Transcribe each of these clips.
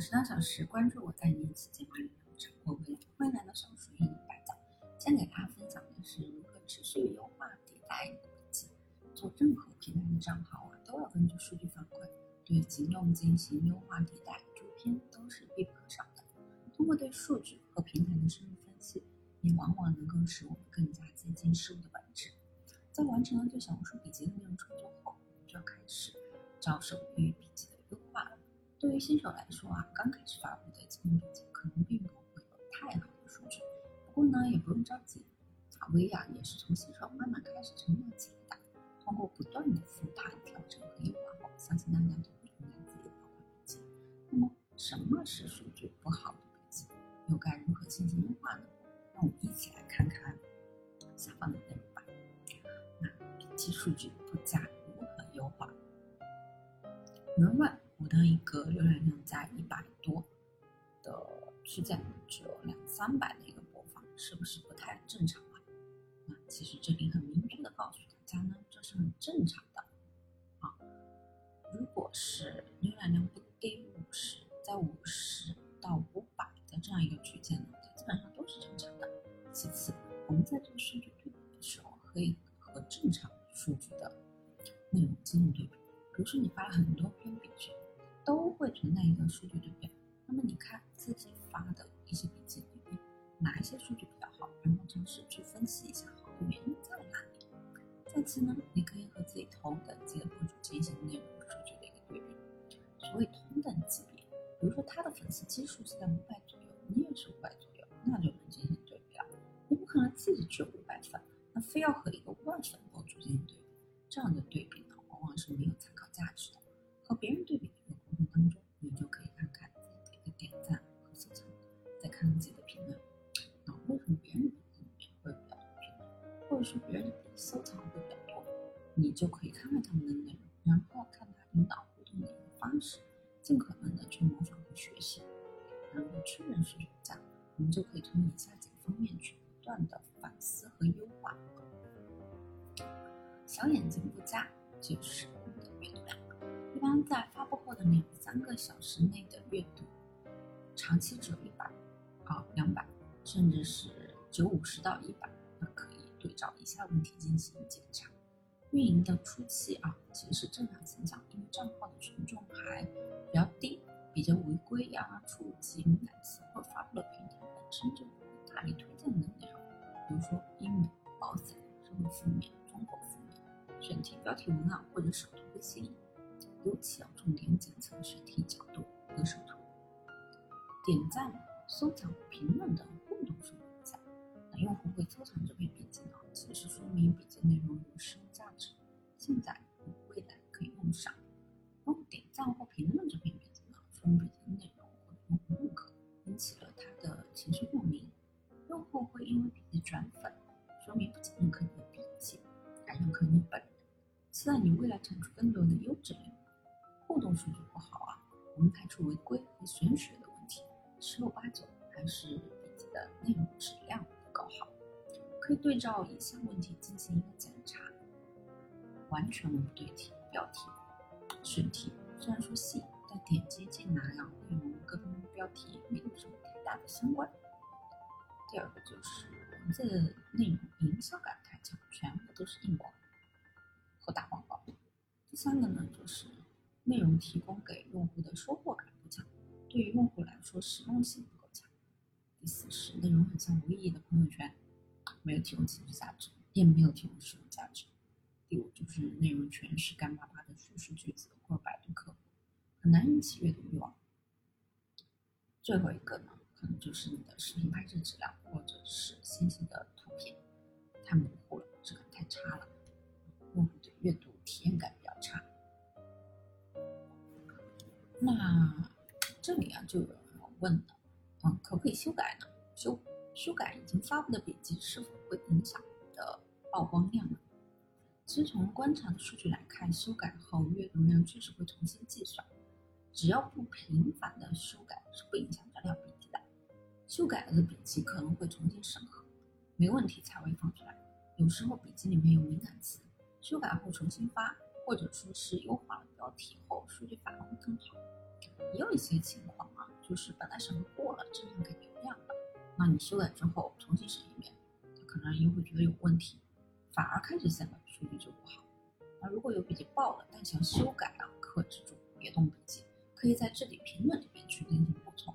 五十两小时，关注我在年期间管理流程，我未来欢迎来到小鼠英语百讲。今天给大家分享的是如何持续优化迭代你的笔记。做任何平台的账号啊，都要根据数据反馈对行动进行优化迭代，主篇都是必不可少的。通过对数据和平台的深入分析，也往往能够使我们更加接近事物的本质。在完成了对小红书笔记的内容创作后，就要开始着手于笔。对于新手来说啊，刚开始发布的基本笔记可能并不会有太好的数据，不过呢，也不用着急。啊，薇娅也是从新手慢慢开始成长起来的。通过不断的复盘、调整和优化后，相信大家都会迎来自己的爆款笔记。那么，什么是数据不好的笔记？又该如何进行优化呢？让我们一起来看看下方的内容吧。那笔记数据不佳如何优化？有人问。我的一个浏览量在一百多的区间，只有两三百的一个播放，是不是不太正常啊？那其实这里很明确的告诉大家呢，这是很正常的啊。如果是浏览量不低于五十，在五十到五百的这样一个区间呢，它基本上都是正常的。其次，我们在做数据对比的时候，可以和正常数据的内容进行对比。比如说，你发了很多。存在一个数据对比，那么你看自己发的一些笔记里面，哪一些数据比较好，然后尝试去分析一下好的原因在哪里。再次呢，你可以和自己同等级的博主进行内容数据的一个对比。所谓同等级别，比如说他的粉丝基数是在五百左右，你也是五百左右，那就能进行对比了。你不可能自己只有五百粉，那非要和一个万粉博主进行对比，这样的对比呢，往往是没有参考价值的。和别人对比。当中，你就可以看看自己的一个点赞和收藏，再看看自己的评论。那为什么别人的笔记里面会比较多评论，或者说别人的收藏会比较多？你就可以看看他们的内容，然后看他引导互动的一个方式，尽可能的去模仿和学习，然后确认是这样，我们就可以从以下几个方面去不断的反思和优化。小眼睛不佳就是。一般在发布后的两三个小时内的阅读，长期只有一百，啊两百，甚至是九五十到一百，那可以对照以下问题进行检查。运营的初期啊，其实是正常现象，因为账号的权重还比较低，比较违规呀、触及敏感词或发布的平台本身就大力推荐的内容，比如说英美、保险、社会负面、中国负面，选题、标题、文案或者首图会吸引。尤其要重点检测选题角度和手图、点赞、收藏、评论等互动数据不佳。那用户会收藏这篇笔记呢，其实说明笔记内容有实用价值，现在未来可以用上。用户点赞或评论这篇笔记呢，说明笔记内容获得用户认可，引起了他的情绪共鸣。用户会因为笔记转粉，说明不仅认可你的笔记，还认可你本人，期待你未来产出更多的优质内容。互动数据不好啊，我们排除违规和玄学的问题，十有八九还是笔记的内容质量不够好。可以对照以下问题进行一个检查：完全无对题，标题、选题虽然说细，但点击进来啊，内容跟标题没有什么太大的相关。第二个就是文字内容营销感太强，全部都是硬广和打广告。第三个呢，就是。内容提供给用户的收获感不强，对于用户来说实用性不够强。第四是内容很像无意义的朋友圈，没有提供情绪价值，也没有提供实用价值。第五就是内容全是干巴巴的叙事句子或百度客户，很难引起阅读欲望。最后一个呢，可能就是你的视频拍摄质量或者是信息的图片太模糊了，质感太差了，就有人问了，嗯，可不可以修改呢？修修改已经发布的笔记是否会影响的曝光量呢？其实从观察的数据来看，修改后阅读量确实会重新计算，只要不频繁的修改是不影响这条笔记的。修改了的笔记可能会重新审核，没问题才会放出来。有时候笔记里面有敏感词，修改后重新发。或者说是优化了标题后，数据反而会更好。也有一些情况啊，就是本来审核过了，正常给流量了，那你修改之后重新审一遍，可能又会觉得有问题，反而开始显得数据就不好。那如果有笔记爆了，但想修改啊，克制住，别动笔记，可以在这里评论里面去进行补充。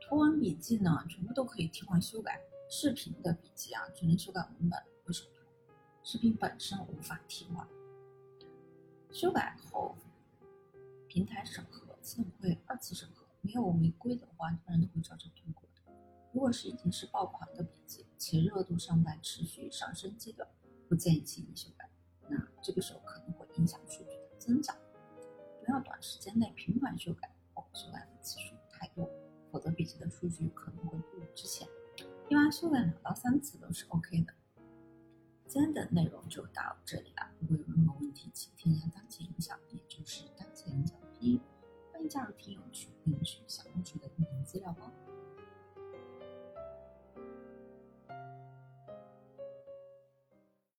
图文笔记呢，全部都可以替换修改。视频的笔记啊，只能修改文本和手图，视频本身无法替换。修改后，平台审核自动会二次审核，没有违规的话，一般都会照常通过的。如果是已经是爆款的笔记，且热度尚在持续上升阶段，不建议轻易修改。那这个时候可能会影响数据的增长，不要短时间内频繁修改或修改的次数太多，否则笔记的数据可能会不如之前。一般修改两到三次都是 OK 的。今天的内容就到这里了。如果有任何问题，请添加当前营销，